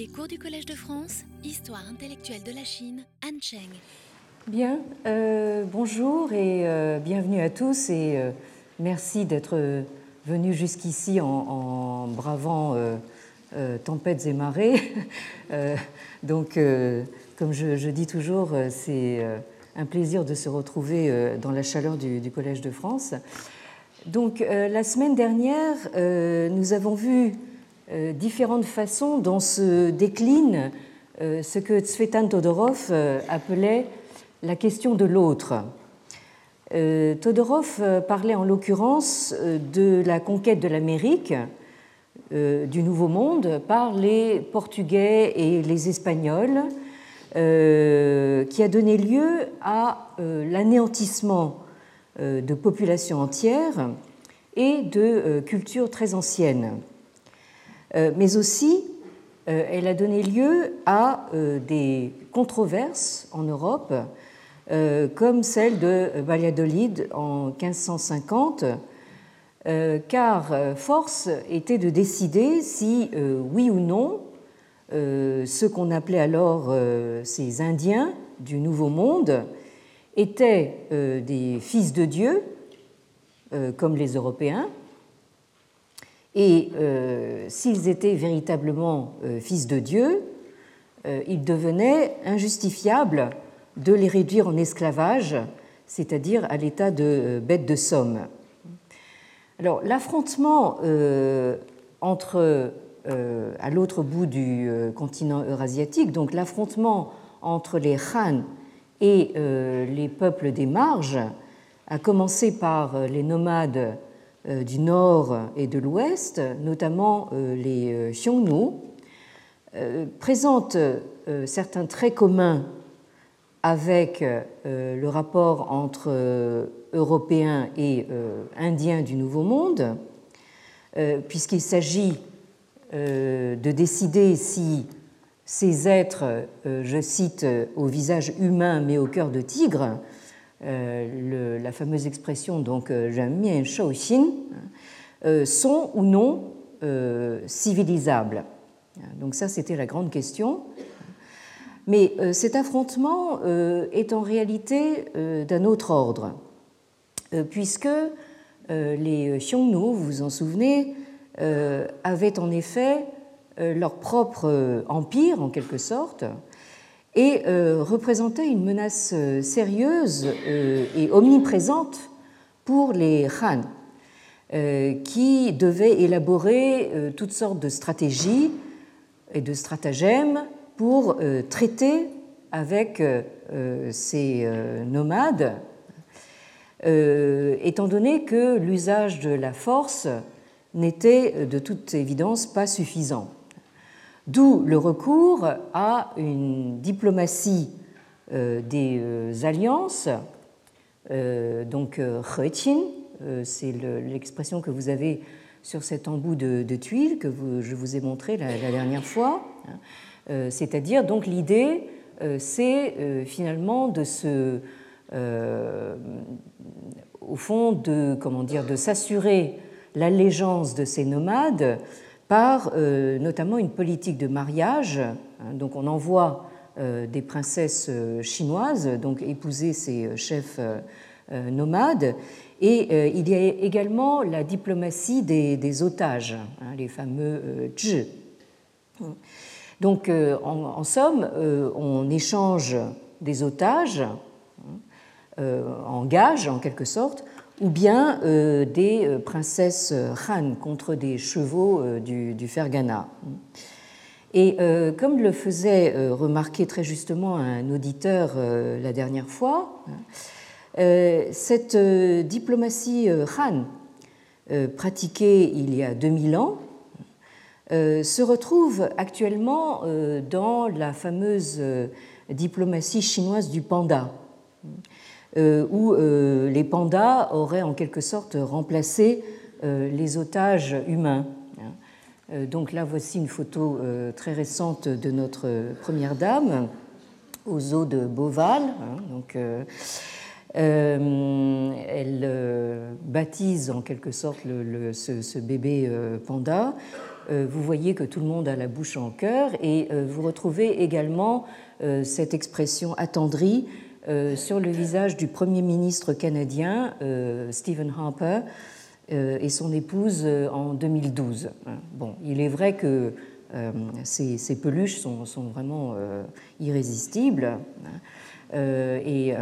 Les cours du Collège de France, Histoire intellectuelle de la Chine, Han Cheng. Bien, euh, bonjour et euh, bienvenue à tous et euh, merci d'être venus jusqu'ici en, bravant tempêtes et marées. donc, comme je, dis toujours, c'est un plaisir de se retrouver dans la chaleur du, Collège de France. Donc, la semaine dernière, nous avons vu différentes façons dont se décline euh, ce que Tsvetan Todorov euh, appelait la question de l'autre. Todorov parlait en l'occurrence de la conquête de l'Amérique, du Nouveau Monde, par les Portugais et les Espagnols, qui a donné lieu à l'anéantissement de populations entières et de cultures très anciennes. Euh, mais aussi euh, elle a donné lieu à euh, des controverses en Europe, comme celle de Valladolid en 1550, car force était de décider si, oui ou non, ce qu'on appelait alors ces Indiens du Nouveau Monde étaient des fils de Dieu, comme les Européens, et euh, s'ils étaient véritablement euh, fils de Dieu, euh, il devenait injustifiable de les réduire en esclavage, c'est-à-dire à, l'état de bêtes de somme. Alors l'affrontement entre, à l'autre bout du continent eurasiatique, donc l'affrontement entre les Han et les peuples des marges, a commencé par les nomades du nord et de l'ouest, notamment euh, les euh, Xiongnu, présentent certains traits communs avec le rapport entre Européens et Indiens du Nouveau Monde, puisqu'il s'agit de décider si ces êtres, je cite, au visage humain mais au cœur de tigre, euh, la fameuse expression donc euh, euh, sont ou non civilisables. Donc ça, c'était la grande question. Mais cet affrontement est en réalité d'un autre ordre, puisque les Xiongnu, vous vous en souvenez, avaient en effet leur propre empire, en quelque sorte, et euh, représentait une menace euh, sérieuse euh, et omniprésente pour les Han, qui devaient élaborer toutes sortes de stratégies et de stratagèmes pour traiter avec ces nomades, étant donné que l'usage de la force n'était de toute évidence pas suffisant. D'où le recours à une diplomatie euh, des euh, alliances, euh, donc Heqin, c'est l'expression que vous avez sur cet embout de, tuiles que je vous ai montré la, dernière fois. Hein. C'est-à-dire, donc, l'idée, c'est finalement de se. au fond, de, comment dire, de s'assurer l'allégeance de ces nomades par euh, notamment une politique de mariage. Hein, donc on envoie euh, des princesses euh, chinoises, donc épouser ces chefs nomades. Et il y a également la diplomatie des, otages, hein, les fameux zhi. Donc en, somme, on échange des otages hein, en gage en quelque sorte ou bien euh, des euh, princesses Han contre des chevaux euh, du, Fergana. Et comme le faisait remarquer très justement un auditeur la dernière fois, cette diplomatie Han pratiquée il y a 2000 ans se retrouve actuellement dans la fameuse diplomatie chinoise du panda euh, où euh, les pandas auraient en quelque sorte remplacé euh, les otages humains. Donc là, voici une photo très récente de notre première dame aux eaux de Beauval. Hein. Donc, elle baptise en quelque sorte ce, bébé panda vous voyez que tout le monde a la bouche en cœur et vous retrouvez également cette expression attendrie sur le visage du Premier ministre canadien, Stephen Harper, et son épouse en 2012. Bon, il est vrai que ces, peluches sont, vraiment irrésistibles et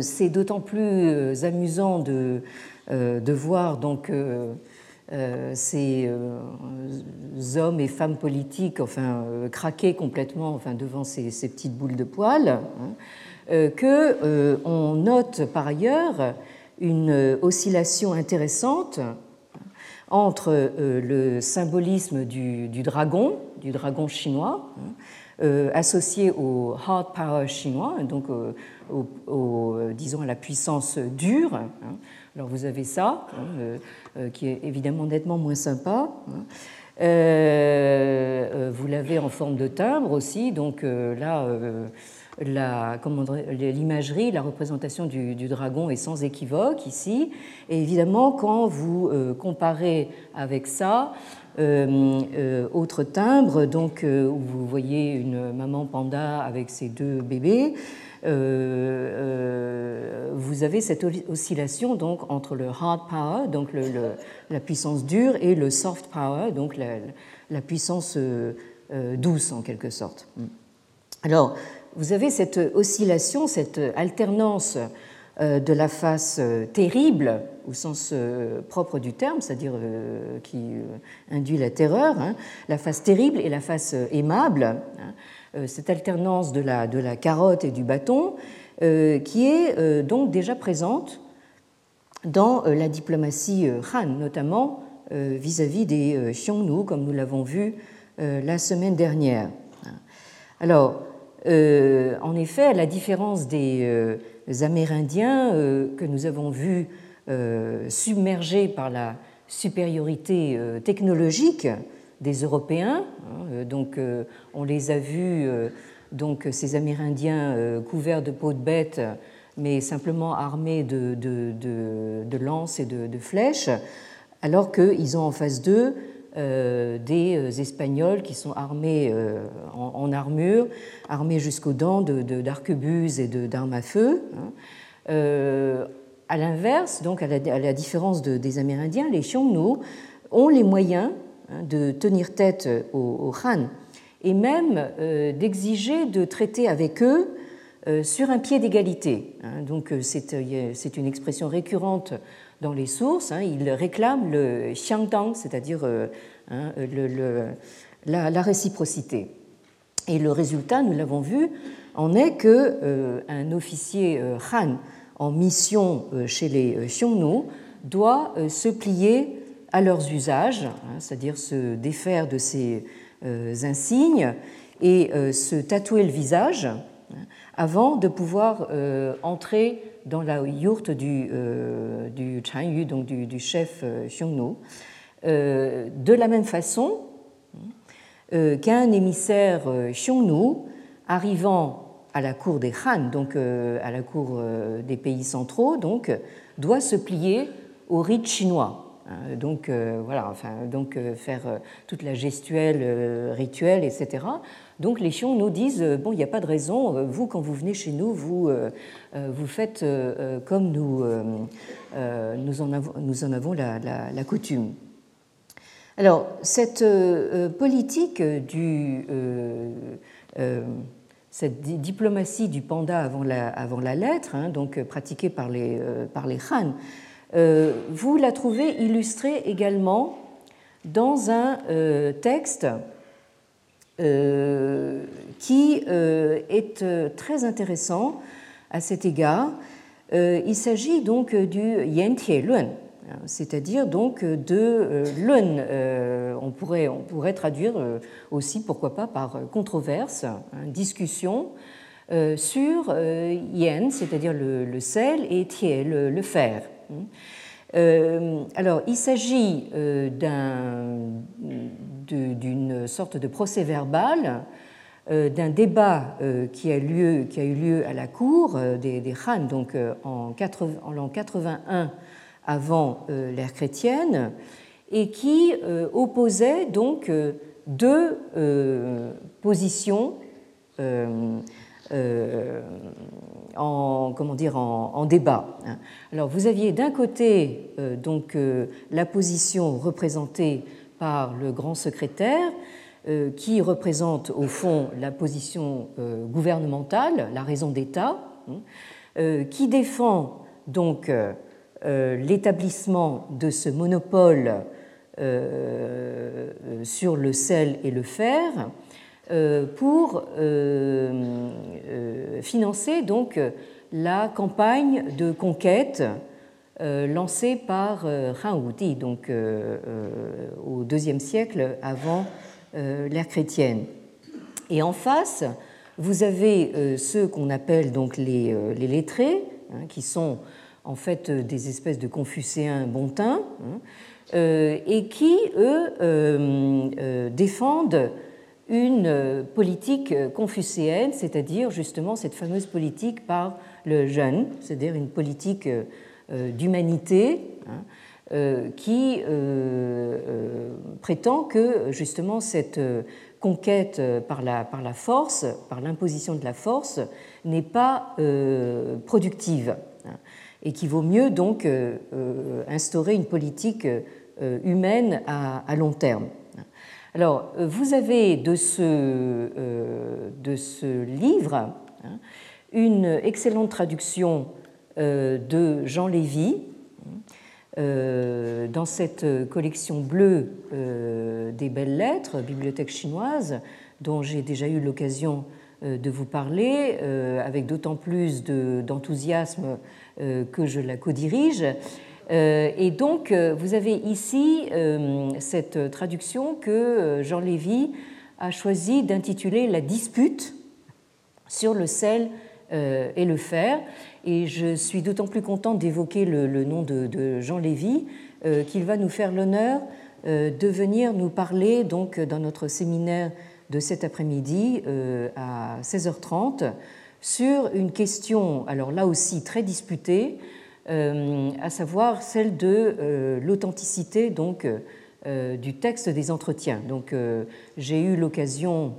c'est d'autant plus amusant de, de voir donc euh, ces euh, hommes et femmes politiques enfin, euh, craquer complètement enfin, devant ces, petites boules de poils, hein, que on note par ailleurs une oscillation intéressante entre le symbolisme du, dragon, du dragon chinois, hein, associé au hard power chinois, donc disons à la puissance dure. Hein. Alors vous avez ça, euh, qui est évidemment nettement moins sympa. Hein. Euh, euh, vous l'avez en forme de timbre aussi, donc là, l'imagerie, la représentation du, dragon est sans équivoque ici. Et évidemment, quand vous comparez avec ça, autre timbre, donc où vous voyez une maman panda avec ses deux bébés, euh, euh, vous avez cette oscillation donc entre le hard power, donc la puissance dure, et le soft power, donc la, puissance euh, douce en quelque sorte. Alors, vous avez cette oscillation, cette alternance de la face terrible au sens propre du terme, c'est-à-dire qui induit la terreur, hein, la face terrible et la face aimable. Hein, euh, cette alternance de la, de la, carotte et du bâton, euh, qui est euh, donc déjà présente dans la diplomatie Han, notamment vis-à-vis des Xiongnu, comme nous l'avons vu la semaine dernière. Alors, en effet, à la différence des Amérindiens que nous avons vus submergés par la supériorité technologique des Européens. Hein, euh, donc, euh, on les a vus, euh, donc, ces Amérindiens couverts de peau de bête, mais simplement armés de, lances et de, flèches, alors qu'ils ont en face d'eux des Espagnols qui sont armés en, armure, armés jusqu'aux dents d'arquebuses et d'armes à feu. Hein. à l'inverse, donc à la, différence des Amérindiens, les Xiongnu ont les moyens Hein, de tenir tête aux, Han et même euh, d'exiger de traiter avec eux euh, sur un pied d'égalité. Hein. Donc euh, c'est une expression récurrente dans les sources. Hein. Ils réclament le xiangdang, c'est-à-dire la, réciprocité. Et le résultat, nous l'avons vu, en est que un officier Han en mission chez les Xiongnu doit se plier à leurs usages, hein, c'est-à-dire se défaire de euh, insignes et euh, se tatouer le visage hein, avant de pouvoir euh, entrer dans la yourte du, du Yu, donc du, chef Xiongnu. de la même façon hein, qu'un émissaire Xiongnu arrivant à la cour des Han, donc à la cour des pays centraux, donc, doit se plier au rite chinois. Euh, donc euh, voilà, enfin, donc euh, faire toute la gestuelle rituelle, etc. Donc les chiens nous disent bon, il n'y a pas de raison. Vous, quand vous venez chez nous, vous vous faites comme nous nous en avons, la, coutume. Alors cette politique du cette diplomatie du panda avant la, avant la lettre, hein, donc pratiquée par les, par les Han, euh, vous la trouvez illustrée également dans un euh, texte euh, qui est très intéressant à cet égard. Il s'agit donc du Yan Lun, c'est-à-dire donc de Lun. On pourrait, on pourrait traduire aussi, pourquoi pas, par controverse, hein, discussion sur yen, c'est-à-dire le, sel, et tie, le fer. Euh, alors, il s'agit euh, d'une sorte de procès verbal euh, d'un débat qui a, lieu, qui a eu lieu à la cour des, des Han, donc en, en l'an 81 avant l'ère chrétienne, et qui opposait donc deux positions en, comment dire, en, débat. Alors vous aviez d'un côté donc la position représentée par le grand secrétaire euh, qui représente au fond la position euh, gouvernementale, la raison d'État, hein, euh, qui défend donc l'établissement de ce monopole sur le sel et le fer pour financer donc la campagne de conquête lancée par Han Wudi donc au IIe siècle avant euh, l'ère chrétienne. Et en face, vous avez euh, ceux qu'on appelle donc les, euh, lettrés, hein, qui sont en fait des espèces de confucéens bontins, hein, et qui, eux, défendent une politique confucéenne, c'est-à-dire justement cette fameuse politique par le jeune, c'est-à-dire une politique d'humanité, hein, euh, qui euh, euh, prétend que justement cette conquête par la, par la force, par l'imposition de la force, n'est pas productive hein, et qu'il vaut mieux donc instaurer une politique humaine à, à long terme. Alors, vous avez de ce, de ce livre hein, une excellente traduction de Jean Lévy, euh, dans cette collection bleue euh, des belles lettres, bibliothèque chinoise, dont j'ai déjà eu l'occasion euh, de vous parler, avec d'autant plus d'enthousiasme que je la co-dirige. Et donc, vous avez ici cette traduction que Jean Lévy a choisi d'intituler La dispute sur le sel et le fer. Et je suis d'autant plus contente d'évoquer le, nom de, Jean Lévy euh, qu'il va nous faire l'honneur euh, de venir nous parler donc dans notre séminaire de cet après-midi euh, à 16h30 sur une question, alors là aussi très disputée, à savoir celle de l'authenticité donc du texte des entretiens. Donc j'ai eu l'occasion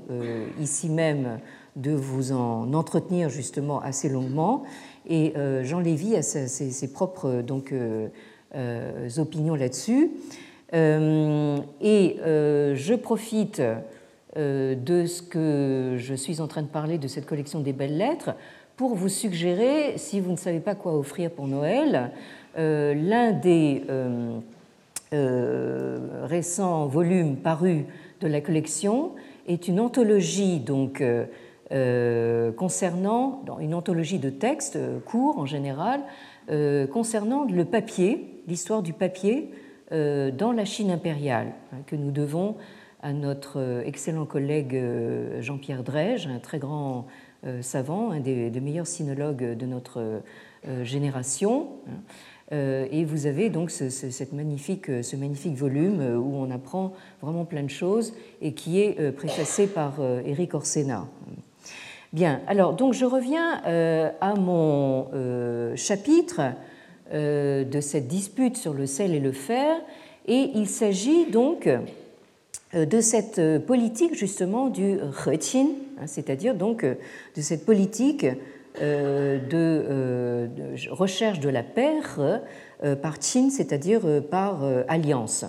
ici même de vous en entretenir justement assez longuement et euh, Jean Lévy a ses, propres donc, euh, euh, opinions là-dessus. et je profite de ce que je suis en train de parler de cette collection des belles lettres pour vous suggérer, si vous ne savez pas quoi offrir pour Noël, l'un des récents volumes parus de la collection est une anthologie donc euh, concernant, dans une anthologie de textes euh, courts en général, euh, concernant le papier, l'histoire du papier dans la Chine impériale, hein, que nous devons à notre excellent collègue Jean-Pierre Drège, un très grand savant, un des, meilleurs sinologues de notre génération. Hein. Et vous avez donc ce, cette magnifique, ce magnifique volume où on apprend vraiment plein de choses et qui est préfacé par Éric Orsena. Bien, alors donc je reviens euh, à mon euh, chapitre euh, de cette dispute sur le sel et le fer, et il s'agit donc de cette politique justement du hein, c'est-à-dire donc de cette politique de, recherche de la paix par Qin, c'est-à-dire par alliance.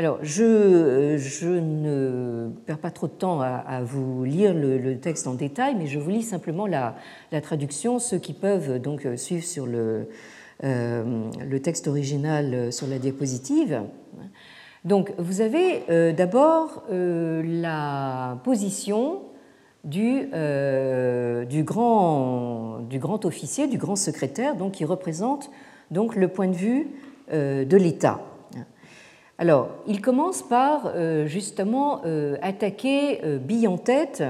Alors, je, ne perds pas trop de temps à, vous lire le, texte en détail, mais je vous lis simplement la, traduction, ceux qui peuvent donc suivre sur le, euh, texte original sur la diapositive. Donc, vous avez euh, d'abord euh, la position du, du, grand, du grand officier, du grand secrétaire, donc, qui représente donc, le point de vue de l'État. Alors, il commence par euh, justement euh, attaquer euh, bille en tête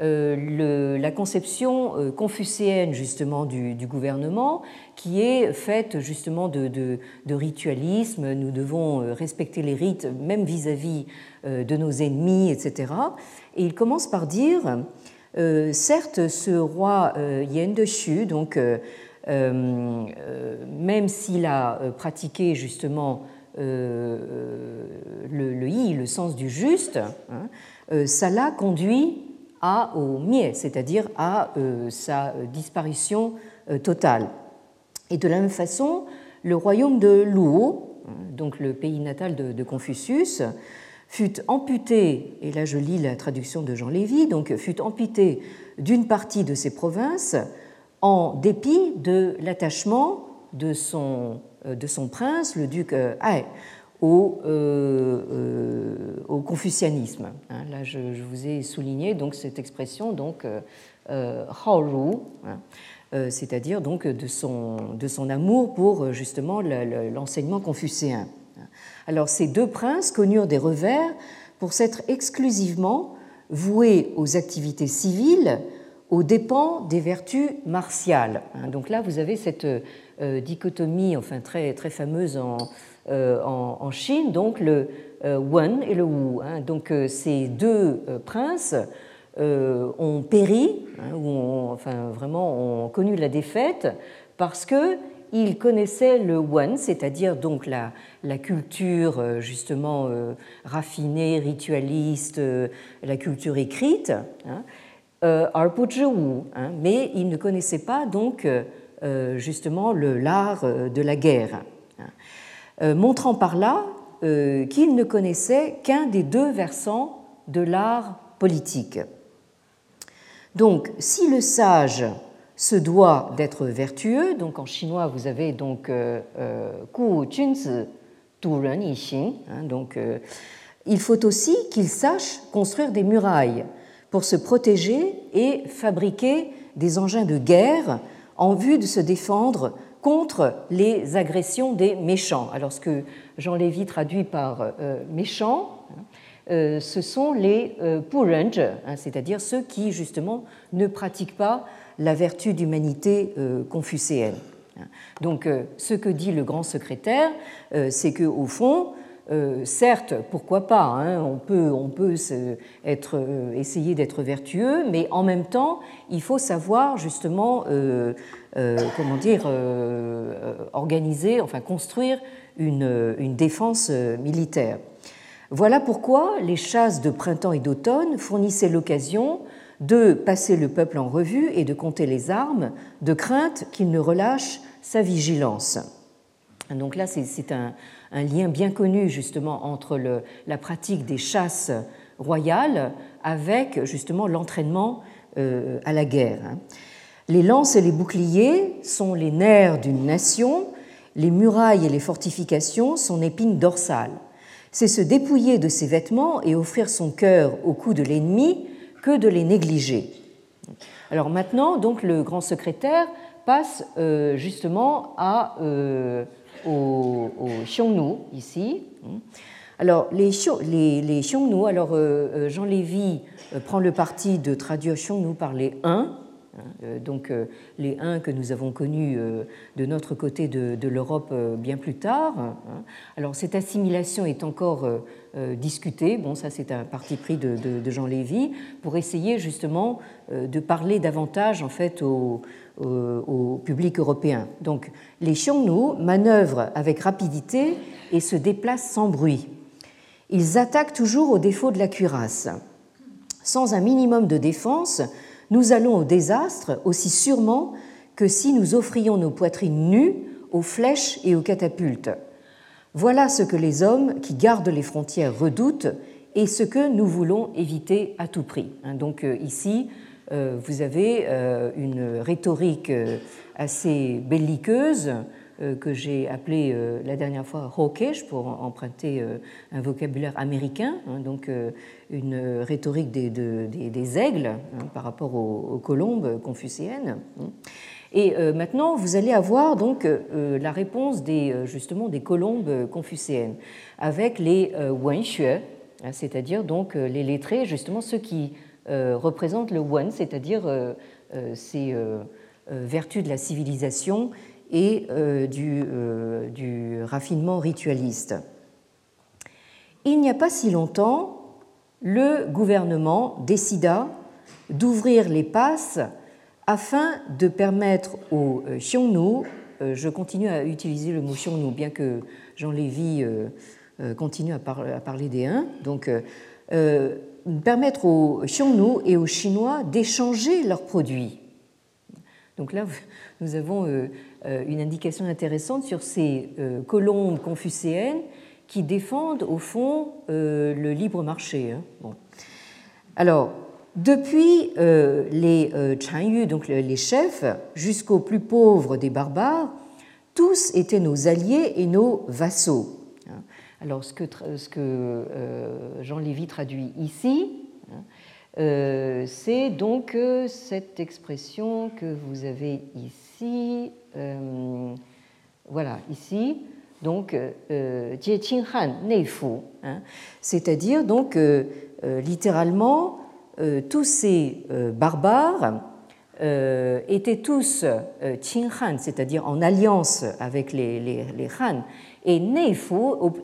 la conception confucéenne justement du, gouvernement, qui est faite justement de, ritualisme. Nous devons respecter les rites, même vis-à-vis de nos ennemis, etc. Et il commence par dire, certes, ce roi Yen de Shu, donc même s'il a pratiqué justement le, yi, le sens du juste, hein, ça l'a conduit à, au mie, c'est-à-dire à sa disparition totale. Et de la même façon, le royaume de Luo, hein, donc le pays natal de, Confucius, fut amputé, et là je lis la traduction de Jean Lévy, donc fut amputé d'une partie de ses provinces en dépit de l'attachement de son, euh, de son prince, le duc euh, Ai, au, euh, au confucianisme. Hein, là, je, vous ai souligné donc cette expression donc Haoru, hein, c'est-à-dire donc de son, de son amour pour justement l'enseignement confucéen. Alors, ces deux princes connurent des revers pour s'être exclusivement voués aux activités civiles aux dépens des vertus martiales. Hein, donc là, vous avez cette euh, dichotomie, enfin très, très fameuse en, euh, en, Chine, donc le euh, Wen et le Wu. Hein. donc ces deux princes ont péri, hein, ou ont, enfin vraiment ont connu la défaite parce que ils connaissaient le Wen, c'est-à-dire donc la, la, culture justement raffinée, ritualiste, la culture écrite, euh, hein, mais il ne connaissait pas donc euh, justement l'art euh, de la guerre, hein. montrant par là qu'il ne connaissait qu'un des deux versants de l'art politique. Donc, si le sage se doit d'être vertueux, donc en chinois vous avez donc ku junzi du ren hein, donc il faut aussi qu'il sache construire des murailles pour se protéger et fabriquer des engins de guerre en vue de se défendre contre les agressions des méchants. Alors ce que Jean Lévy traduit par euh, méchants, hein, euh, ce sont les euh, hein, c'est-à-dire ceux qui justement ne pratiquent pas la vertu d'humanité euh, confucéenne. Donc ce que dit le grand secrétaire, c'est que au fond, euh, certes, pourquoi pas, hein, on peut, on peut euh, essayer d'être vertueux, mais en même temps, il faut savoir justement, euh, comment dire, organiser, enfin construire une, une défense militaire. Voilà pourquoi les chasses de printemps et d'automne fournissaient l'occasion de passer le peuple en revue et de compter les armes, de crainte qu'il ne relâche sa vigilance. Donc là, c'est un, un lien bien connu justement entre la pratique des chasses royales avec justement l'entraînement euh, à la guerre. Hein. Les lances et les boucliers sont les nerfs d'une nation, les murailles et les fortifications sont épines dorsales. C'est se dépouiller de ses vêtements et offrir son cœur au coup de l'ennemi que de les négliger. Alors maintenant, donc le grand secrétaire passe euh, justement à euh, au, Xiongnu, ici. Alors, les, les, Xiongnu, alors euh, euh, Jean Lévy euh, prend le parti de traduire Xiongnu par les Huns, hein, donc les Huns que nous avons connus de notre côté de, l'Europe bien plus tard. Hein. Alors cette assimilation est encore discutée, bon ça c'est un parti pris de, Jean Lévy, pour essayer justement de parler davantage en fait au public européen. Donc les Xiongnu manœuvrent avec rapidité et se déplacent sans bruit. Ils attaquent toujours au défaut de la cuirasse. Sans un minimum de défense, nous allons au désastre aussi sûrement que si nous offrions nos poitrines nues aux flèches et aux catapultes. Voilà ce que les hommes qui gardent les frontières redoutent et ce que nous voulons éviter à tout prix. Hein, donc euh, ici, euh, vous avez euh, une rhétorique assez belliqueuse que j'ai appelée la dernière fois hawkish pour emprunter un vocabulaire américain, hein, donc une rhétorique des, aigles hein, par rapport aux, colombes confucéennes. Hein. Et maintenant, vous allez avoir donc la réponse des, justement des colombes confucéennes avec les wenxue, c'est-à-dire donc les lettrés, justement ceux qui euh, représente le Wen, c'est-à-dire euh, euh, ces vertus de la civilisation et du raffinement ritualiste. Il n'y a pas si longtemps, le gouvernement décida d'ouvrir les passes afin de permettre aux Xiongnu je continue à utiliser le mot Xiongnu, bien que Jean Lévy continue à, parler des Huns. Donc, permettre aux Xiongnu et aux Chinois d'échanger leurs produits. Donc là, nous avons une indication intéressante sur ces colombes confucéennes qui défendent au fond le libre marché. Hein. Bon. Alors, depuis euh, les euh, Chanyu, donc les chefs, jusqu'aux plus pauvres des barbares, tous étaient nos alliés et nos vassaux. Hein. Alors, ce que, euh, Jean Lévy traduit ici, hein, c'est donc cette expression que vous avez ici, voilà, ici, donc Jie Han Neifu, hein. c'est-à-dire donc littéralement euh, tous ces euh, barbares euh, étaient tous Qing Han, c'est-à-dire en alliance avec les, les, Han, et Neifu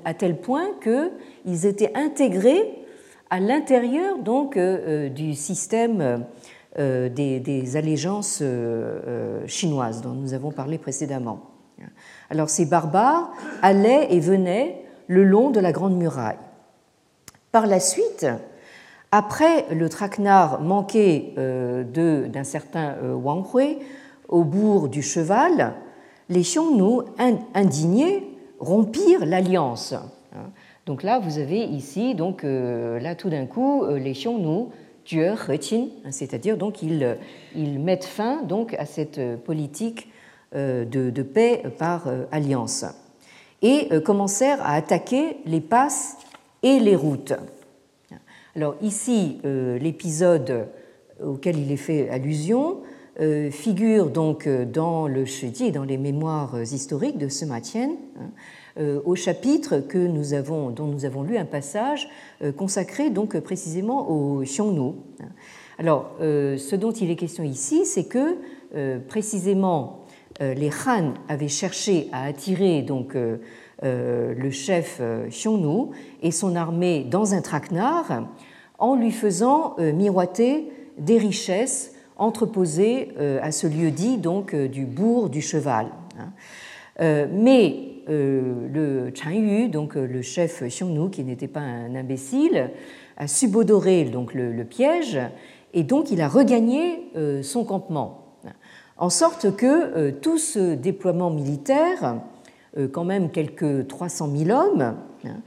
à tel point qu'ils étaient intégrés à l'intérieur donc du système des, des, allégeances chinoises dont nous avons parlé précédemment. Alors ces barbares allaient et venaient le long de la Grande Muraille. Par la suite, après le traquenard manqué euh, d'un certain euh, Wang Hui au bourg du Cheval, les Xiongnu, indignés, rompirent l'alliance. Hein. Donc là, vous avez ici, donc euh, là tout d'un coup, les Xiongnu tueurs hein, c'est-à-dire donc ils, ils, mettent fin donc à cette politique de, de paix par alliance et commencèrent à attaquer les passes et les routes. Alors ici, euh, l'épisode auquel il est fait allusion euh, figure donc euh, dans le Shiji, dans les mémoires historiques de ce Tien, hein, au chapitre que nous avons, dont nous avons lu un passage consacré donc précisément au Xiongnu. Hein. Alors, ce dont il est question ici, c'est que précisément les Han avaient cherché à attirer donc le chef Xiongnu et son armée dans un traquenard en lui faisant euh, miroiter des richesses entreposées euh, à ce lieu dit donc euh, du bourg du cheval. Hein. Mais le Chan Yu, donc le chef Xiongnu, qui n'était pas un imbécile, a subodoré donc le, piège et donc il a regagné son campement. En sorte que tout ce déploiement militaire, quand même quelques 300 000 hommes, hein,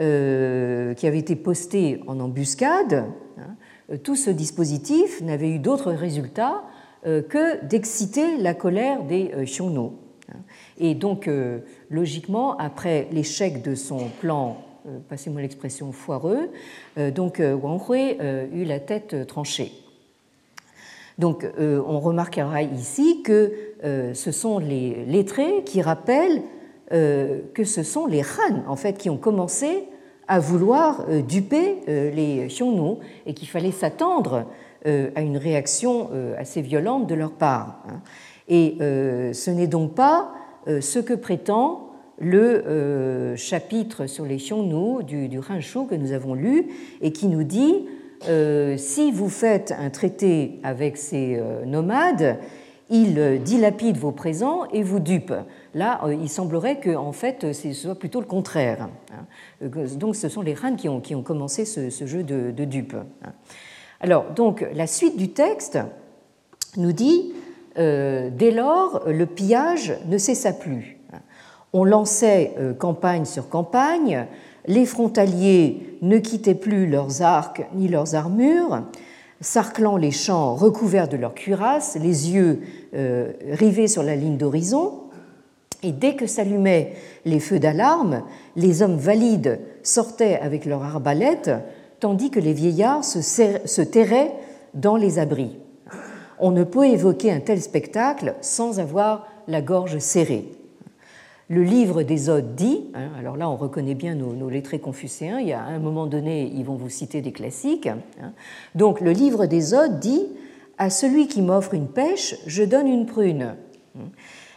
euh, qui avait été posté en embuscade, hein, tout ce dispositif n'avait eu d'autre résultat euh, que d'exciter la colère des euh, Xiongnu. Hein. Et donc, logiquement, après l'échec de son plan, passez-moi l'expression foireux, donc Wang Hui eut la tête tranchée. Donc, on remarquera ici que ce sont les lettrés qui rappellent euh, que ce sont les Han en fait qui ont commencé à vouloir euh, duper euh, les Xiongnu et qu'il fallait s'attendre à une réaction assez violente de leur part. Hein. Et ce n'est donc pas ce que prétend le chapitre sur les Xiongnu du, du que nous avons lu et qui nous dit si vous faites un traité avec ces nomades, ils dilapident vos présents et vous dupent. Là, euh, il semblerait que en fait, ce soit plutôt le contraire. Hein. Donc, ce sont les Han qui ont, commencé ce, jeu de, dupes. Hein. Alors, donc, la suite du texte nous dit euh, dès lors, le pillage ne cessa plus. On lançait euh, campagne sur campagne, les frontaliers ne quittaient plus leurs arcs ni leurs armures, sarclant les champs recouverts de leurs cuirasses, les yeux rivés sur la ligne d'horizon. Et dès que s'allumaient les feux d'alarme, les hommes valides sortaient avec leurs arbalètes, tandis que les vieillards se, terraient dans les abris. On ne peut évoquer un tel spectacle sans avoir la gorge serrée. Le livre des Odes dit, hein, alors là on reconnaît bien nos, lettrés confucéens, il y a un moment donné ils vont vous citer des classiques, hein. donc le livre des Odes dit À celui qui m'offre une pêche, je donne une prune.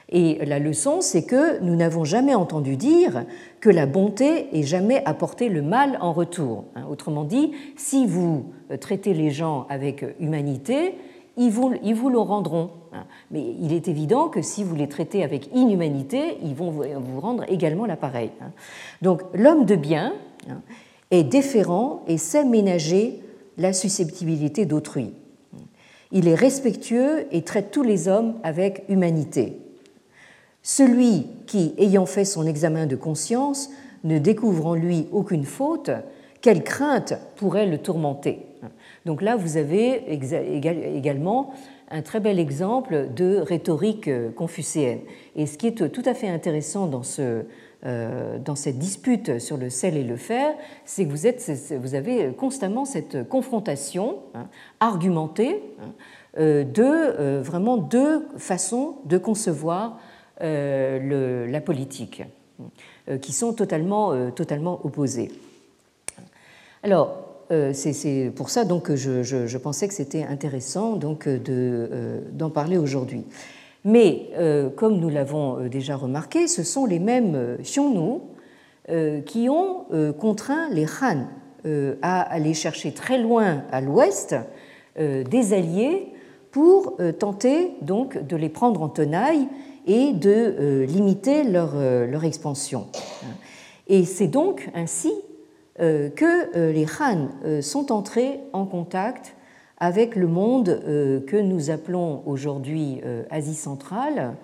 Et la leçon, c'est que nous n'avons jamais entendu dire que la bonté ait jamais apporté le mal en retour. Hein, autrement dit, si vous traitez les gens avec humanité, ils vous, ils vous le rendront. Hein. Mais il est évident que si vous les traitez avec inhumanité, ils vont vous rendre également l'appareil. Hein. Donc l'homme de bien est déférent et sait ménager la susceptibilité d'autrui. Il est respectueux et traite tous les hommes avec humanité. Celui qui, ayant fait son examen de conscience, ne découvre en lui aucune faute, quelle crainte pourrait le tourmenter? Donc là, vous avez également un très bel exemple de rhétorique confucéenne. Et ce qui est tout à fait intéressant euh, dans cette dispute sur le sel et le fer, c'est que vous, avez constamment cette confrontation hein, argumentée hein, euh, de euh, vraiment deux façons de concevoir la politique, qui sont totalement, totalement opposées. Alors, c'est pour ça donc que je, je pensais que c'était intéressant donc d'en parler aujourd'hui. Mais euh, comme nous l'avons euh, déjà remarqué, ce sont les mêmes Xiongnu euh, qui ont contraint les Han à aller chercher très loin à l'ouest des alliés pour tenter donc de les prendre en tenaille et de limiter leur, leur expansion. Et c'est donc ainsi que les Han sont entrés en contact avec le monde euh, que nous appelons aujourd'hui euh, Asie centrale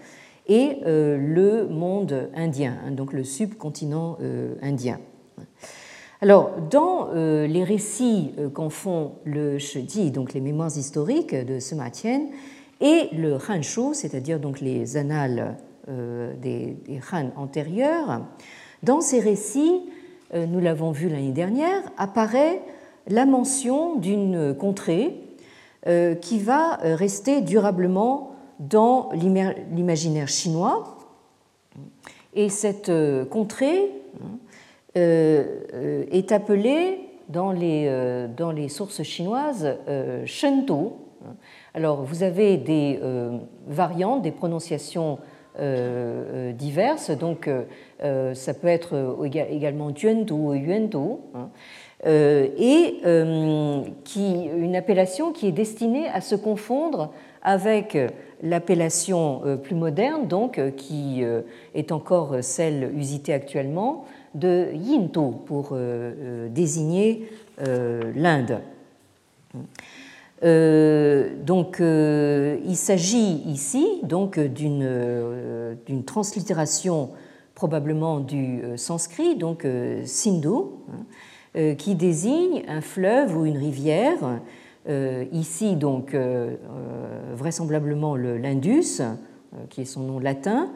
et euh, le monde indien, hein, donc le subcontinent indien. Alors, dans les récits qu'en font le Shedi, donc les mémoires historiques de Sima Tian, et le Hanshu, c'est-à-dire donc les annales des, des Han antérieurs, dans ces récits, nous l'avons vu l'année dernière, apparaît la mention d'une contrée euh, qui va euh, rester durablement dans l'imaginaire chinois. Et cette euh, contrée est appelée dans les, dans les sources chinoises Shenzhou. Alors vous avez des variantes, des prononciations diverses, donc ça peut être également Juandu ou Yuandu. Hein. Euh, et euh, une appellation qui est destinée à se confondre avec l'appellation euh, plus moderne, donc qui est encore celle usitée actuellement, de Yinto pour désigner l'Inde. Donc, il s'agit ici donc d'une translittération probablement du sanskrit, donc Sindhu, hein, euh, qui désigne un fleuve ou une rivière, euh, ici donc euh, vraisemblablement l'Indus, qui est son nom latin,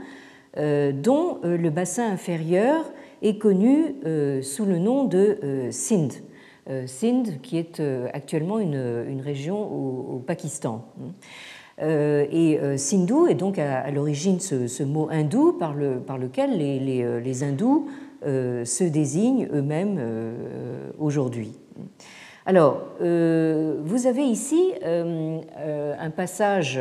dont le bassin inférieur est connu sous le nom de Sindh. Sindh, qui est actuellement une, région au, Pakistan. et Sindhu est donc à, l'origine ce, mot hindou par, lequel les hindous euh, se désignent eux-mêmes euh, aujourd'hui. Alors, euh, vous avez ici un passage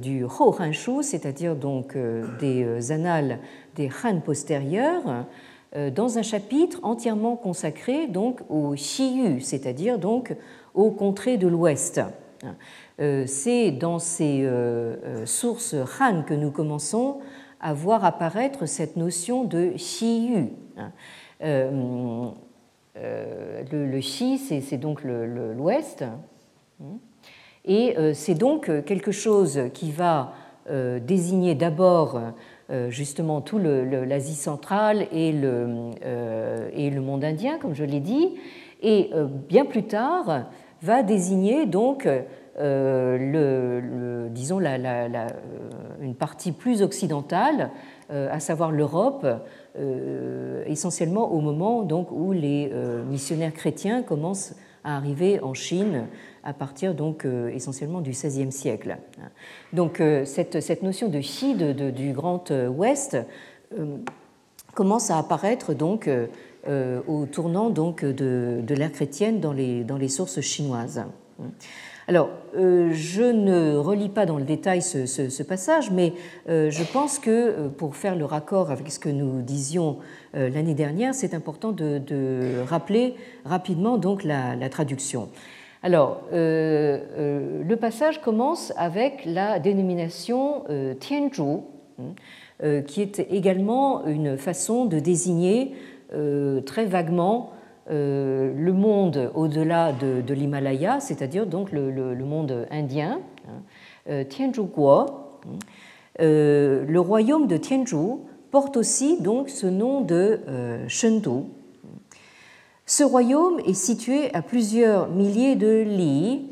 du Ho Han c'est-à-dire donc des annales des Han postérieurs, dans un chapitre entièrement consacré donc au Xiyu, c'est-à-dire donc aux contrées de l'Ouest. C'est dans ces sources Han que nous commençons à voir apparaître cette notion de Xiyu. Euh, euh, le, le Xi, c'est donc l'Ouest. Et euh, c'est donc quelque chose qui va désigner d'abord justement tout l'Asie centrale et le, et le monde indien, comme je l'ai dit, et bien plus tard va désigner donc euh, disons euh, une partie plus occidentale, euh, à savoir l'Europe, essentiellement au moment donc, où les missionnaires chrétiens commencent à arriver en Chine à partir donc essentiellement du XVIe siècle. Donc cette, cette notion de Xi de, du Grand Ouest commence à apparaître donc au tournant donc de, de l'ère chrétienne dans les, dans les sources chinoises. Alors, euh, je ne relis pas dans le détail ce, passage, mais euh, je pense que euh, pour faire le raccord avec ce que nous disions l'année dernière, c'est important de, rappeler rapidement donc la, traduction. Alors, le passage commence avec la dénomination Tianzhu, hein, qui est également une façon de désigner très vaguement le monde au-delà de, l'Himalaya, c'est-à-dire donc le, monde indien, hein, Tianzhu Guo. Hein, le royaume de Tianzhu porte aussi donc ce nom de euh, Shendu. Ce royaume est situé à plusieurs milliers de li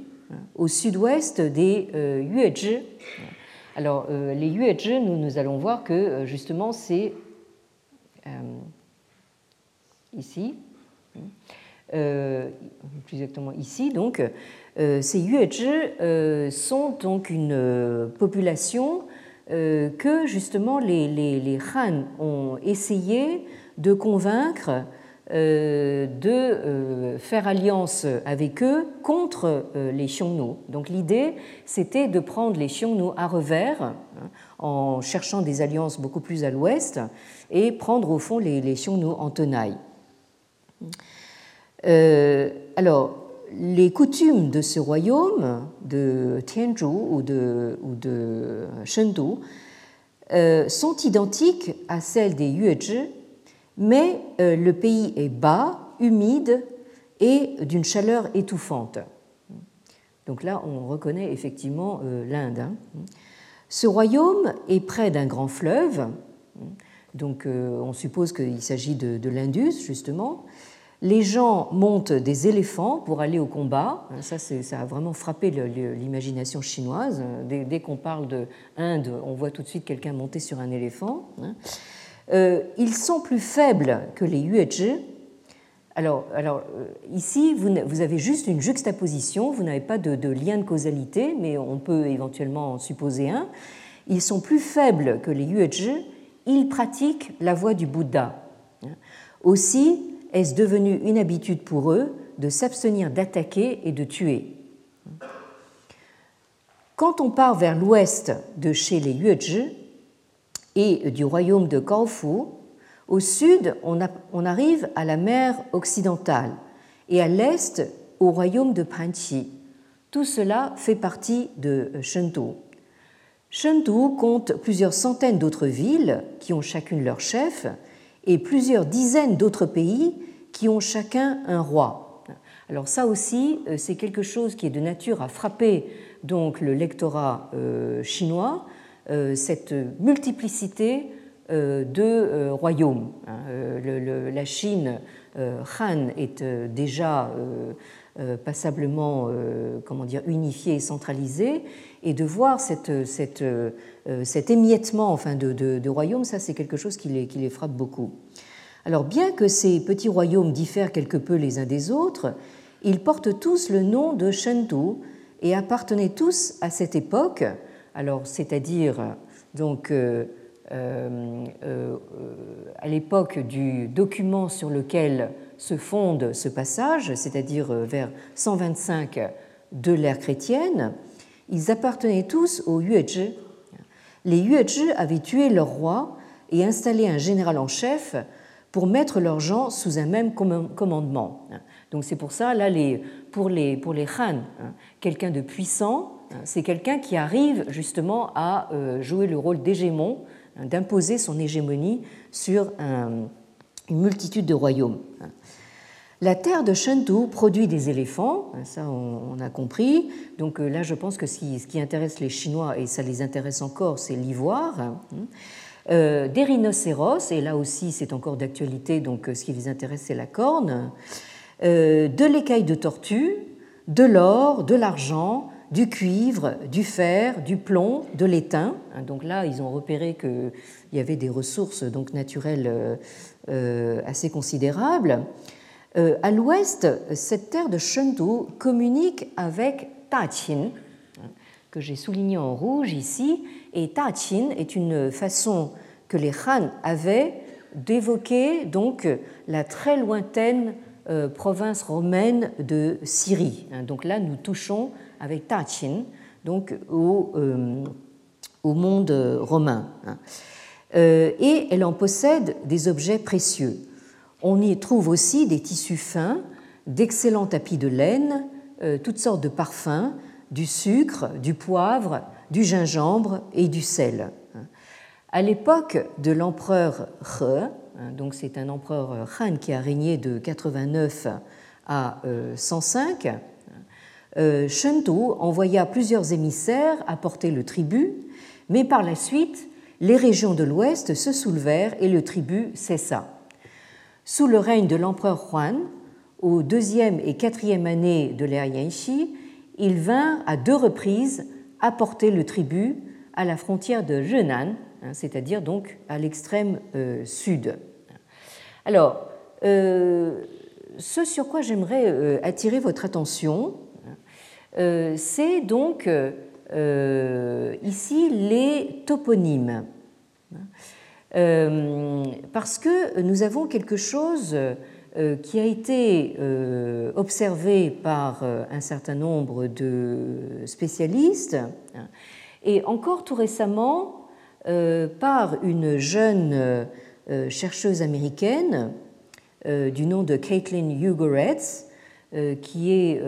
au sud-ouest des euh, Yuezhi. Alors, euh, les Yuezhi, nous, nous allons voir que justement c'est ici, plus exactement ici, donc, ces Yuezhi sont donc une population euh, que justement les, Han ont essayé de convaincre euh, de euh, faire alliance avec eux contre les Xiongnu. Donc l'idée, c'était de prendre les Xiongnu à revers, hein, en cherchant des alliances beaucoup plus à l'ouest, et prendre au fond les, les Xiongnu en tenaille. Alors, les coutumes de ce royaume, de Tianzhu ou de, ou euh, sont identiques à celles des Yuezhi, mais euh, le pays est bas, humide et d'une chaleur étouffante. Donc là, on reconnaît effectivement euh, l'Inde. Hein. Ce royaume est près d'un grand fleuve, donc on suppose qu'il s'agit de, l'Indus, justement, les gens montent des éléphants pour aller au combat. Ça, ça a vraiment frappé l'imagination chinoise. Dès, qu'on parle de on voit tout de suite quelqu'un monter sur un éléphant. Hein. Euh, ils sont plus faibles que les Yuezhi. Alors, alors euh, ici, vous, avez juste une juxtaposition, vous n'avez pas de, lien de causalité, mais on peut éventuellement en supposer un. Ils sont plus faibles que les Yuezhi, ils pratiquent la voie du Bouddha. Aussi, est-ce devenu une habitude pour eux de s'abstenir d'attaquer et de tuer? Quand on part vers l'ouest de chez les Yuezhi et du royaume de Gaofu, au sud, on, arrive à la mer occidentale et à l'est au royaume de Panqi. Tout cela fait partie de Shendu. Shendu compte plusieurs centaines d'autres villes qui ont chacune leur chef et plusieurs dizaines d'autres pays qui ont chacun un roi. Alors ça aussi, euh, c'est quelque chose qui est de nature à frapper donc le lectorat euh, chinois, euh, cette multiplicité de royaumes. Hein. La Chine Han est déjà passablement comment dire, unifiée et centralisée, et de voir cette, cet émiettement enfin, de, royaumes, ça c'est quelque chose qui les, frappe beaucoup. Alors bien que ces petits royaumes diffèrent quelque peu les uns des autres, ils portent tous le nom de Shentu et appartenaient tous à cette époque, alors c'est-à-dire donc euh, euh, euh, à l'époque du document sur lequel se fonde ce passage, c'est-à-dire vers 125 de l'ère chrétienne, ils appartenaient tous aux Yuezhi. Les Yuezhi avaient tué leur roi et installé un général en chef pour mettre leurs gens sous un même commandement. Donc c'est pour ça, là, les, pour, les, pour les hein, quelqu'un de puissant, hein, c'est quelqu'un qui arrive justement à euh, jouer le rôle d'hégémon, hein, d'imposer son hégémonie sur une multitude de royaumes. La terre de Shentu produit des éléphants, ça on, a compris. Donc euh, là, je pense que ce qui intéresse les Chinois, et ça les intéresse encore, c'est l'ivoire. Euh, des rhinocéros, et là aussi c'est encore d'actualité, donc euh, ce qui les intéresse c'est la corne, de l'écaille de tortue, de l'or, de l'argent, du cuivre, du fer, du plomb, de l'étain. Hein, donc là, ils ont repéré qu'il y avait des ressources donc naturelles assez considérables. À l'ouest, cette terre de Shendu communique avec hein, que j'ai souligné en rouge ici, et Taqin est une façon que les Han avaient d'évoquer donc la très lointaine euh, province romaine de Syrie. Hein, donc là, nous touchons avec Taqin donc au, euh, monde romain. Hein. Euh, et elle en possède des objets précieux. On y trouve aussi des tissus fins, d'excellents tapis de laine, toutes sortes de parfums, du sucre, du poivre, du gingembre et du sel. À l'époque de l'empereur He, hein, donc c'est un empereur Han qui a régné de 89 à 105, Shuntu envoya plusieurs émissaires apporter le tribut, mais par la suite, les régions de l'Ouest se soulevèrent et le tribut cessa. Sous le règne de l'empereur Huan, aux deuxième et quatrième années de l'ère Yanxi, il vint à deux reprises apporter le tribut à la frontière de Henan, hein, c'est-à-dire donc à l'extrême euh, sud. Alors, euh, ce sur quoi j'aimerais euh, attirer votre attention, c'est donc ici les toponymes. Parce que nous avons quelque chose euh, qui a été euh, observé par euh, un certain nombre de spécialistes et encore tout récemment par une jeune chercheuse américaine du nom de Caitlin Ugoretz, qui est,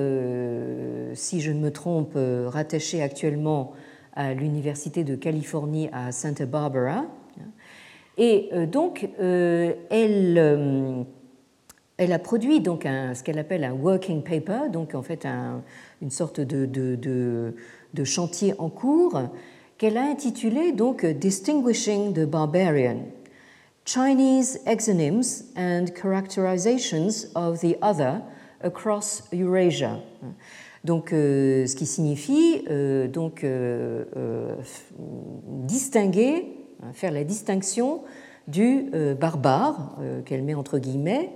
si je ne me trompe, rattachée actuellement à l'Université de Californie à Santa Barbara. Et donc, elle elle a produit donc ce qu'elle appelle un working paper, donc en fait une sorte de, chantier en cours qu'elle a intitulé donc Distinguishing the Barbarian, Chinese Exonyms and Characterizations of the Other Across Eurasia. Donc, euh, ce qui signifie euh, donc euh, distinguer, faire la distinction du barbare qu'elle met entre guillemets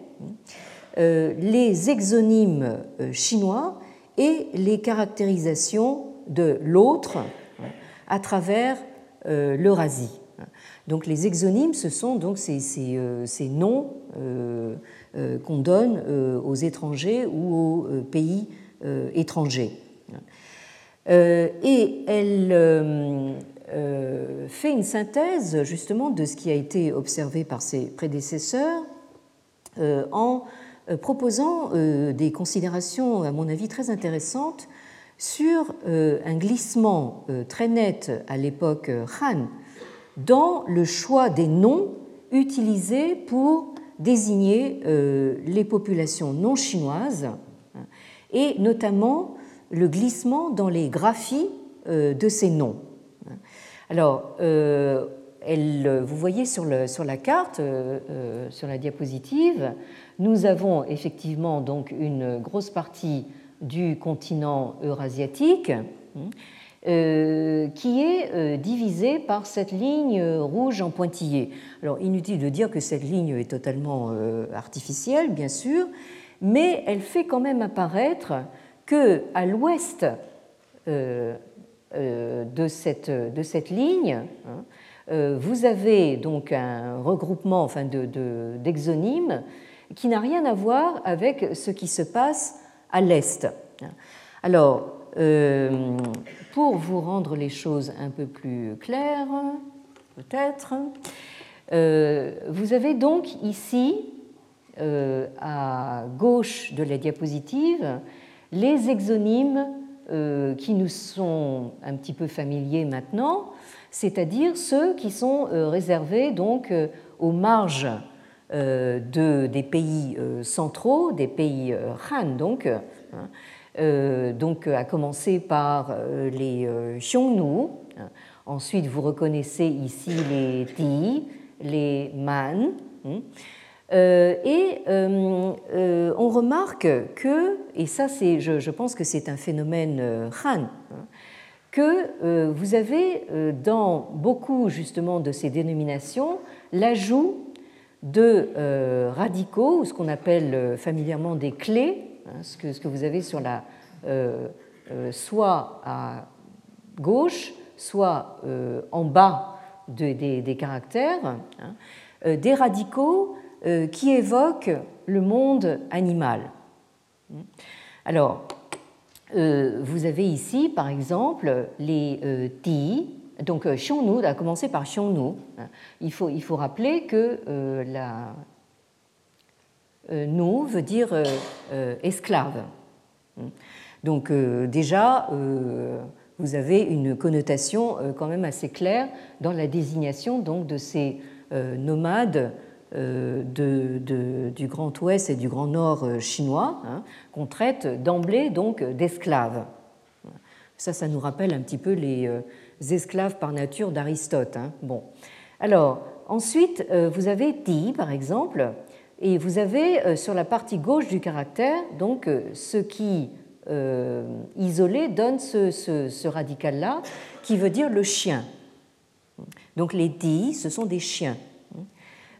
euh, les exonymes euh, chinois et les caractérisations de l'autre à travers euh, l'Eurasie. Donc les exonymes, ce sont donc ces, ces, noms qu'on donne aux étrangers ou aux pays étrangers. Et elle fait une synthèse justement de ce qui a été observé par ses prédécesseurs euh, en euh, proposant euh, des considérations, à mon avis, très intéressantes sur un glissement très net à l'époque Han dans le choix des noms utilisés pour désigner les populations non chinoises et notamment le glissement dans les graphies de ces noms. Alors, euh, vous voyez sur, la carte, euh, euh, sur la diapositive, nous avons effectivement donc une grosse partie du continent eurasiatique hein, qui est divisée par cette ligne rouge en pointillé. Alors inutile de dire que cette ligne est totalement artificielle, bien sûr, mais elle fait quand même apparaître que à l'ouest de, cette, ligne, hein, euh, vous avez donc un regroupement enfin, d'exonymes qui n'a rien à voir avec ce qui se passe à l'est. Alors, euh, pour vous rendre les choses un peu plus claires, peut-être, euh, vous avez donc ici, à gauche de la diapositive, les exonymes qui nous sont un petit peu familiers maintenant, c'est-à-dire ceux qui sont euh, réservés donc euh, aux marges euh, de, des pays centraux, des pays Han donc, hein, donc à commencer par les Xiongnu. Ensuite, vous reconnaissez ici les Ti, les Man. Hein. Et on remarque que, et ça c'est, je, pense que c'est un phénomène Han, hein, que euh, vous avez euh, dans beaucoup justement de ces dénominations l'ajout de euh, radicaux, ou ce qu'on appelle familièrement des clés, hein, ce, que, vous avez sur la, soit à gauche, soit en bas des, caractères, hein, des radicaux qui évoquent le monde animal. Alors, euh, vous avez ici, par exemple, les euh, ti. Donc, euh, Xiongnu a commencé par Xiongnu. Il faut, il faut rappeler que la nu veut dire esclave. Donc déjà, vous avez une connotation quand même assez claire dans la désignation donc, de ces nomades du Grand Ouest et du Grand Nord chinois, hein, qu'on traite d'emblée donc d'esclaves. Ça, ça nous rappelle un petit peu les esclaves par nature d'Aristote. Hein. Bon. Alors, ensuite, euh, vous avez ti, par exemple, et vous avez euh, sur la partie gauche du caractère, donc euh, ce qui, isolé, donne ce, radical-là, qui veut dire le chien. Donc les ti, ce sont des chiens.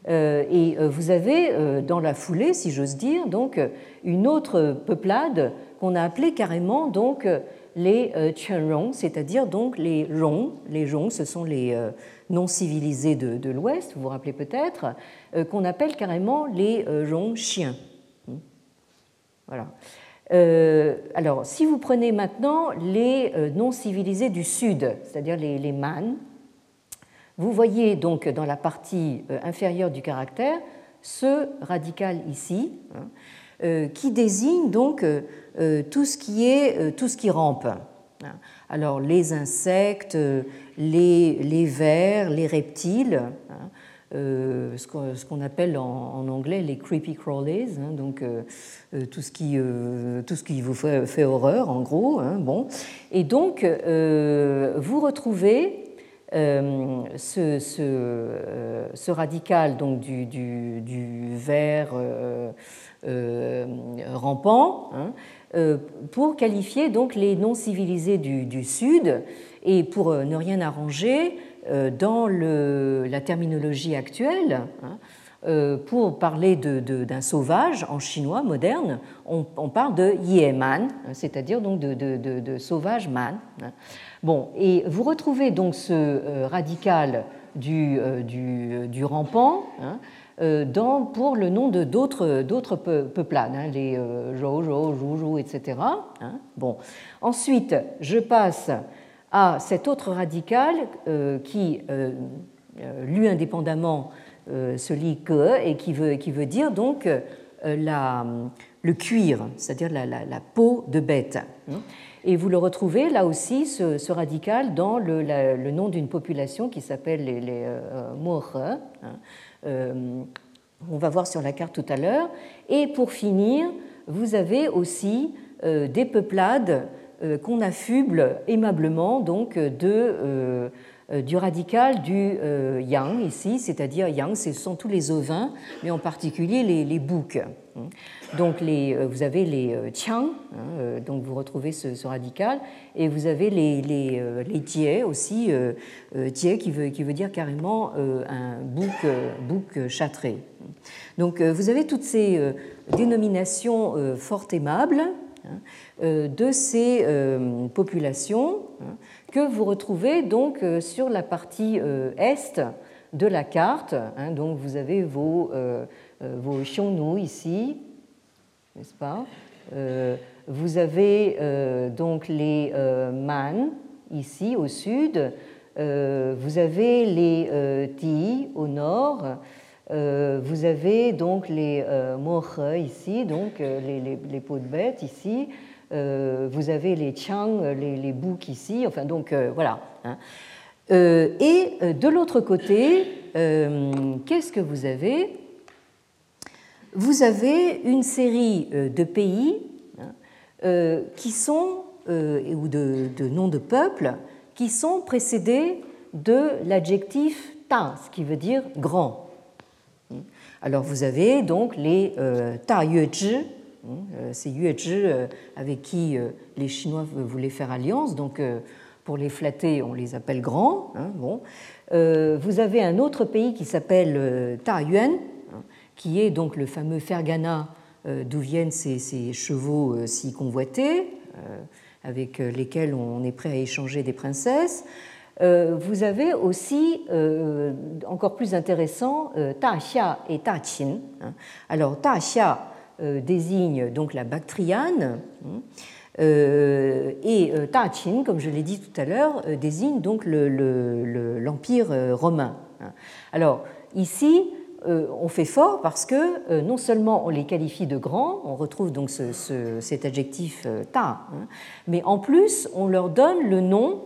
Et vous avez dans la foulée, si j'ose dire, donc une autre peuplade qu'on a appelée carrément donc les euh, c'est-à-dire donc les Rong. Les Rong, ce sont les euh, non civilisés de, l'Ouest, vous vous rappelez peut-être, euh, qu'on appelle carrément les euh, Rong chiens. Hmm. Voilà. alors, si vous prenez maintenant les non civilisés du Sud, c'est-à-dire les, les Man, vous voyez donc dans la partie inférieure du caractère ce radical ici, hein, qui désigne donc euh, tout ce qui est euh, tout ce qui rampe. Alors les insectes, les, les vers, les reptiles, hein, euh, ce qu'on appelle en, anglais les creepy crawlies, hein, donc tout, ce qui, tout ce qui vous fait, horreur en gros. Hein, bon. Et donc vous retrouvez ce, ce, ce, radical donc, du, du, du ver rampant. Hein, euh, pour qualifier donc les non civilisés du, Sud et pour euh, ne rien arranger euh, dans la terminologie actuelle. Hein, pour parler d'un sauvage en chinois moderne, on, parle de yeman, c'est-à-dire donc de, sauvage man. Hein. Bon, et vous retrouvez donc ce radical du, du rampant. Hein, euh, dans, pour le nom de d'autres peuplades, hein, les euh, Zhou, Zhou, etc. Hein. Bon. Ensuite, je passe à cet autre radical euh, qui, lu indépendamment, se lit que et qui veut, qui veut dire donc la, le cuir, c'est-à-dire la, la, peau de bête. Hein. Et vous le retrouvez là aussi, ce, radical, dans le, le nom d'une population qui s'appelle les, les euh, on va voir sur la carte tout à l'heure. Et pour finir, vous avez aussi euh, des peuplades euh, qu'on affuble aimablement donc de du radical du yang ici, c'est-à-dire yang, ce sont tous les ovins, mais en particulier les, boucs. Donc les, euh, vous avez les tiang, euh, hein, euh, donc vous retrouvez ce, radical, et vous avez les, les, aussi, tie qui veut, qui veut dire carrément un bouc, bouc châtré. Donc vous avez toutes ces dénominations fort aimables hein, de ces populations hein, que vous retrouvez donc sur la partie est de la carte. donc vous avez vos, vos Xiongnu ici, n'est-ce pas? Euh, Vous avez euh, donc les euh, Man ici au sud, vous avez les Ti au nord, vous avez donc les Moche ici, donc les, les, peaux de bête ici, vous avez les Chiang, les, les boucs ici, enfin donc voilà. Hein. et de l'autre côté, qu'est-ce que vous avez? Vous avez une série euh, de pays hein, euh, qui sont, euh, ou de, noms de peuples, qui sont précédés de l'adjectif ta, ce qui veut dire grand. Alors vous avez donc les ta yuezhi, hein, ces yuezhi avec qui les Chinois voulaient faire alliance, donc pour les flatter, on les appelle grands. Hein, bon. vous avez un autre pays qui s'appelle Ta Yuan, qui est donc le fameux Fergana euh, d'où viennent ces, chevaux euh, si convoités, euh, avec lesquels on est prêt à échanger des princesses. Vous avez aussi, encore plus intéressant, Ta Xia et Ta Qin. Hein. Alors, Ta Xia désigne donc la Bactriane. Hein, et Ta Qin, comme je l'ai dit tout à l'heure, désigne donc l'Empire romain. Hein. Alors, ici, on fait fort parce que non seulement on les qualifie de grands, on retrouve donc cet adjectif ta, hein, mais en plus on leur donne le nom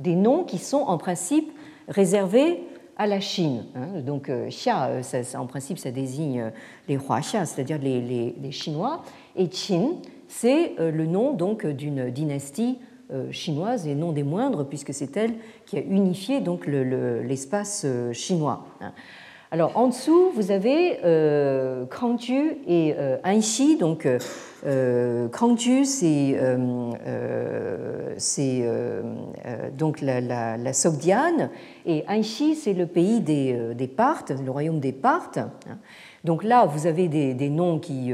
des noms qui sont en principe réservés à la Chine. Hein. Donc Xia, en principe, ça désigne les rois Xia, c'est-à-dire les, Chinois, et Qin, c'est le nom donc d'une dynastie euh, chinoise et non des moindres, puisque c'est elle qui a unifié donc l'espace euh, chinois. Hein. Alors en dessous, vous avez euh, Kangju et euh, Anxi. Donc euh, Kangju, c'est donc la, Sogdiane, et Anxi, c'est le pays des, des Parthes, le royaume des Parthes. Donc là, vous avez des, noms qui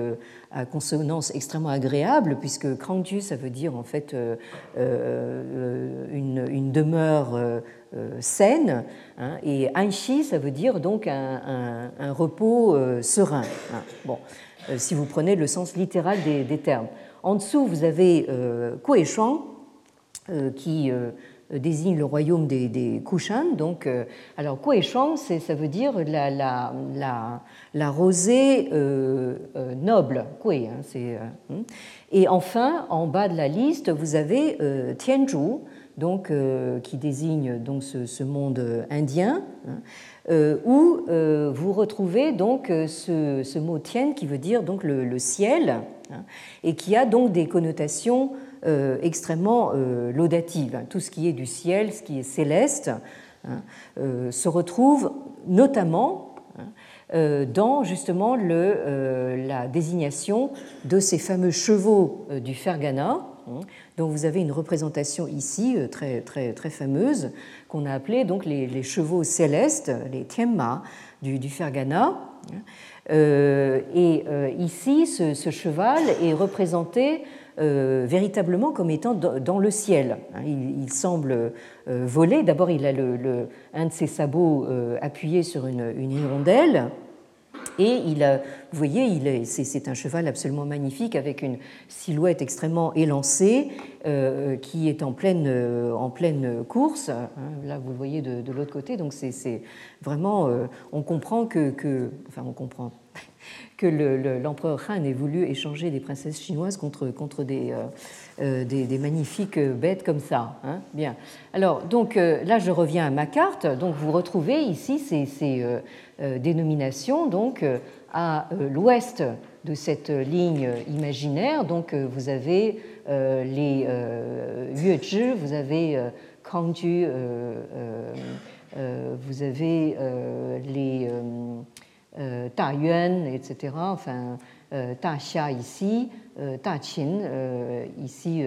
à consonance extrêmement agréable, puisque Krangju, ça veut dire en fait euh, euh, une, demeure euh, saine, hein, et Anxi, ça veut dire donc un, repos serein. Hein. Bon, si vous prenez le sens littéral des, termes. En dessous, vous avez Kueshuang, qui euh, désigne le royaume des, des Kushan. Donc, euh, alors, Kueshang, ça veut dire la, rosée euh, noble. Kue, hein, hmm. Et enfin, en bas de la liste, vous avez Tianzhu, donc, qui désigne donc ce, monde indien, hein, où vous retrouvez donc ce, mot Tien qui veut dire donc le, ciel, hein, et qui a donc des connotations euh, extrêmement euh, laudative. Tout ce qui est du ciel, ce qui est céleste, hein, euh, se retrouve notamment dans justement la désignation de ces fameux chevaux du Fergana, hein, dont vous avez une représentation ici très, très, très fameuse, qu'on a appelée donc les, chevaux célestes, les Tiemma du, Fergana. et ici, ce, cheval est représenté euh, véritablement comme étant dans le ciel. Hein, il, semble euh, voler. D'abord, il a un de ses sabots euh, appuyé sur une, hirondelle. Et il vous voyez, c'est un cheval absolument magnifique avec une silhouette extrêmement élancée qui est en pleine, en pleine course. Hein, là, vous le voyez de, l'autre côté. Donc, c'est vraiment, on comprend que, enfin, on comprend que l'empereur Han ait voulu échanger des princesses chinoises contre, contre des, euh, euh, des, magnifiques bêtes comme ça. Hein. Bien. Alors, donc euh, là, je reviens à ma carte. Donc, vous retrouvez ici ces, dénominations donc, à l'ouest de cette ligne imaginaire. Donc, vous avez les Yuezhi, vous avez Kangju, vous avez les euh, Ta Yuan, etc. Enfin, euh, Ta ici, euh, Ta Qin ici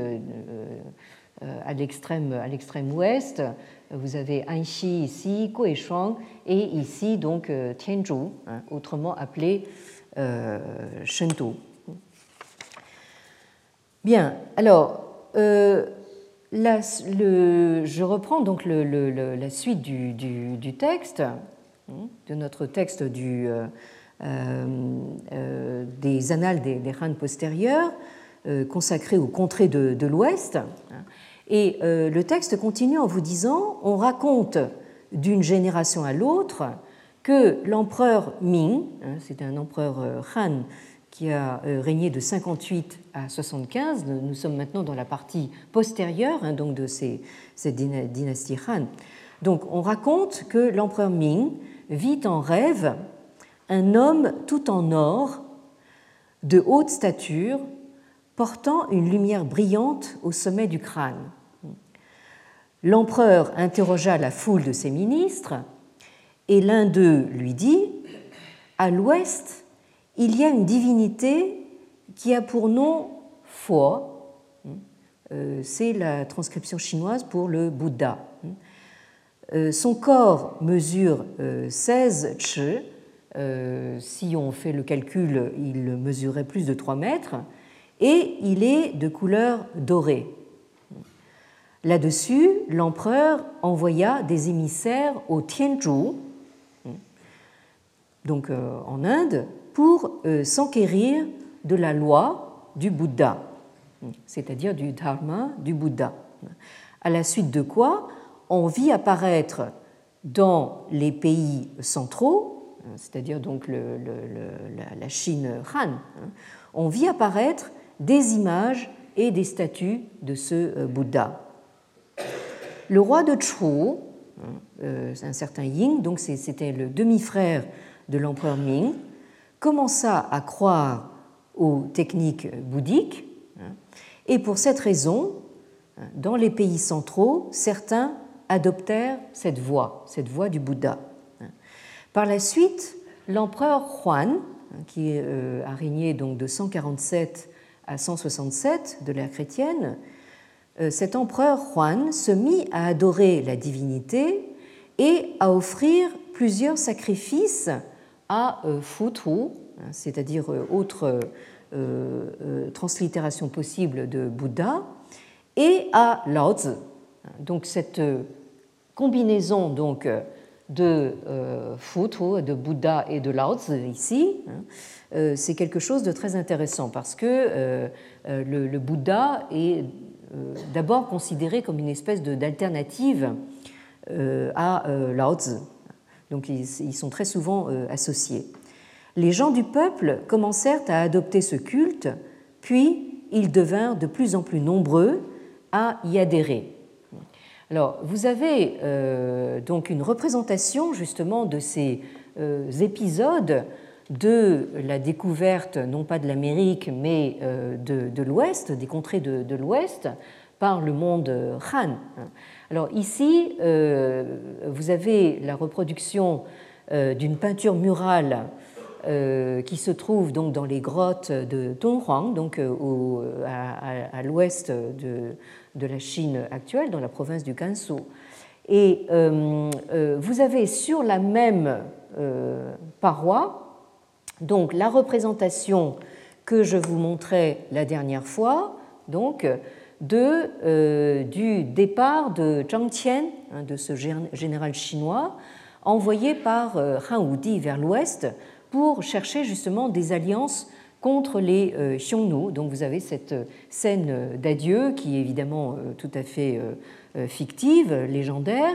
à l'extrême à l'extrême ouest. Vous avez Anxi ici, Kuishuang et ici donc Tianzhu, hein, autrement appelé Shenzhou. Bien, alors je reprends donc la suite du, texte de notre texte du, euh, euh, des annales des, des Han postérieurs, euh, consacré aux contrées de, l'Ouest. Et le texte continue en vous disant, on raconte d'une génération à l'autre que l'empereur Ming, hein, c'est un empereur Han qui a régné de 58 à 75, nous sommes maintenant dans la partie postérieure hein, donc de ces, cette dynastie Han. Donc on raconte que l'empereur Ming vit en rêve un homme tout en or, de haute stature, portant une lumière brillante au sommet du crâne. L'empereur interrogea la foule de ses ministres, et l'un d'eux lui dit, À l'ouest, il y a une divinité qui a pour nom Fo, euh, c'est la transcription chinoise pour le Bouddha. Euh, son corps mesure 16 euh, chi. Euh, si on fait le calcul, il mesurait plus de 3 mètres. Et il est de couleur dorée. Là-dessus, l'empereur envoya des émissaires au Tianzhu, donc en Inde, pour s'enquérir de la loi du Bouddha, c'est-à-dire du Dharma du Bouddha. À la suite de quoi, on vit apparaître dans les pays centraux c'est-à-dire donc la, Chine Han, hein, on vit apparaître des images et des statues de ce Bouddha. Le roi de Chu, hein, un certain Ying, donc c'était le demi-frère de l'empereur Ming, commença à croire aux techniques bouddhiques, hein, et pour cette raison, dans les pays centraux, certains adoptèrent cette voie, cette voie du Bouddha. Par la suite, l'empereur Huan, qui euh, a régné donc de 147 à 167 de l'ère chrétienne, euh, cet empereur Huan se mit à adorer la divinité et à offrir plusieurs sacrifices à euh, Futru, hein, c'est-à-dire autre translittération possible de Bouddha, et à Laozi. Donc cette combinaison donc de euh, de Bouddha et de Laozi ici, hein, euh, c'est quelque chose de très intéressant parce que euh, le, Bouddha est d'abord considéré comme une espèce d'alternative à Laozi. Donc ils, sont très souvent associés. Les gens du peuple commencèrent à adopter ce culte, puis ils devinrent de plus en plus nombreux à y adhérer. Alors, vous avez euh, donc une représentation justement de ces euh, épisodes de la découverte, non pas de l'Amérique, mais euh, de, l'Ouest, des contrées de, l'Ouest, par le monde Han. Alors ici, vous avez la reproduction d'une peinture murale qui se trouve donc dans les grottes de Donghuang, donc à l'ouest de, de la Chine actuelle, dans la province du Gansu. Et euh, euh, vous avez sur la même euh, paroi donc la représentation que je vous montrais la dernière fois, donc de, du départ de Zhang Qian, hein, de ce général chinois, envoyé par Han Wudi vers l'ouest pour chercher justement des alliances contre les euh. Donc vous avez cette euh, scène d'adieu qui est évidemment euh, tout à fait fictive, légendaire.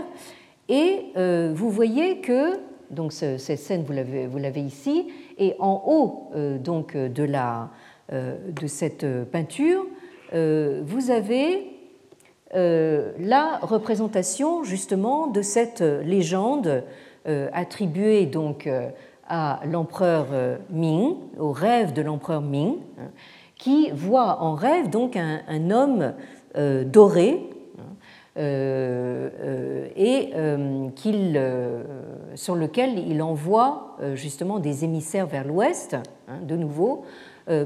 Et vous voyez que donc cette scène vous l'avez vous l'avez ici et en haut donc de la de cette peinture vous avez la représentation justement de cette légende attribuée donc à l'empereur euh, Ming, au rêve de l'empereur Ming, hein, qui voit en rêve donc un, homme euh, doré hein, euh, et sur lequel il envoie justement des émissaires vers l'ouest, hein, de nouveau,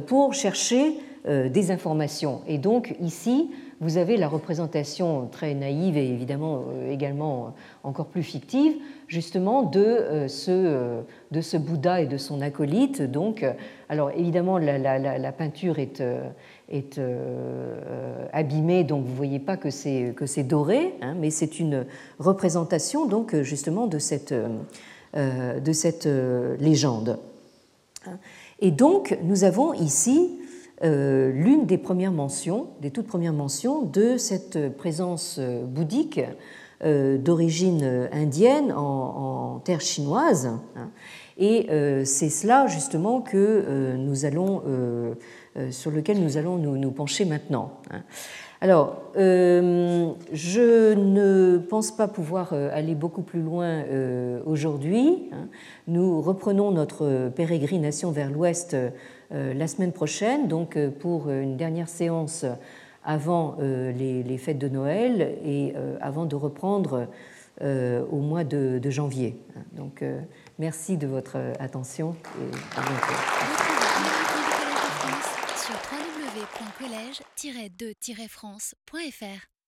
pour chercher des informations. Et donc ici, vous avez la représentation très naïve et évidemment également encore plus fictive justement de euh, ce, euh, de ce Bouddha et de son acolyte. Donc, euh, alors évidemment, la, peinture est, est abîmée, donc vous ne voyez pas que c'est, que c'est doré, hein, mais c'est une représentation donc justement de cette, de cette légende. Et donc, nous avons ici l'une des premières mentions, des toutes premières mentions de cette présence bouddhique euh, d'origine indienne en, terre chinoise. Hein. Et euh, c'est cela justement que euh, nous allons, sur lequel nous allons nous, pencher maintenant. Hein. Alors, je ne pense pas pouvoir aller beaucoup plus loin aujourd'hui. Hein. Nous reprenons notre pérégrination vers l'ouest la semaine prochaine, donc pour une dernière séance avant euh, les, fêtes de Noël et euh, avant de reprendre euh, au mois de, janvier. Donc merci de votre attention et à bientôt. sur www.colège-2-france.fr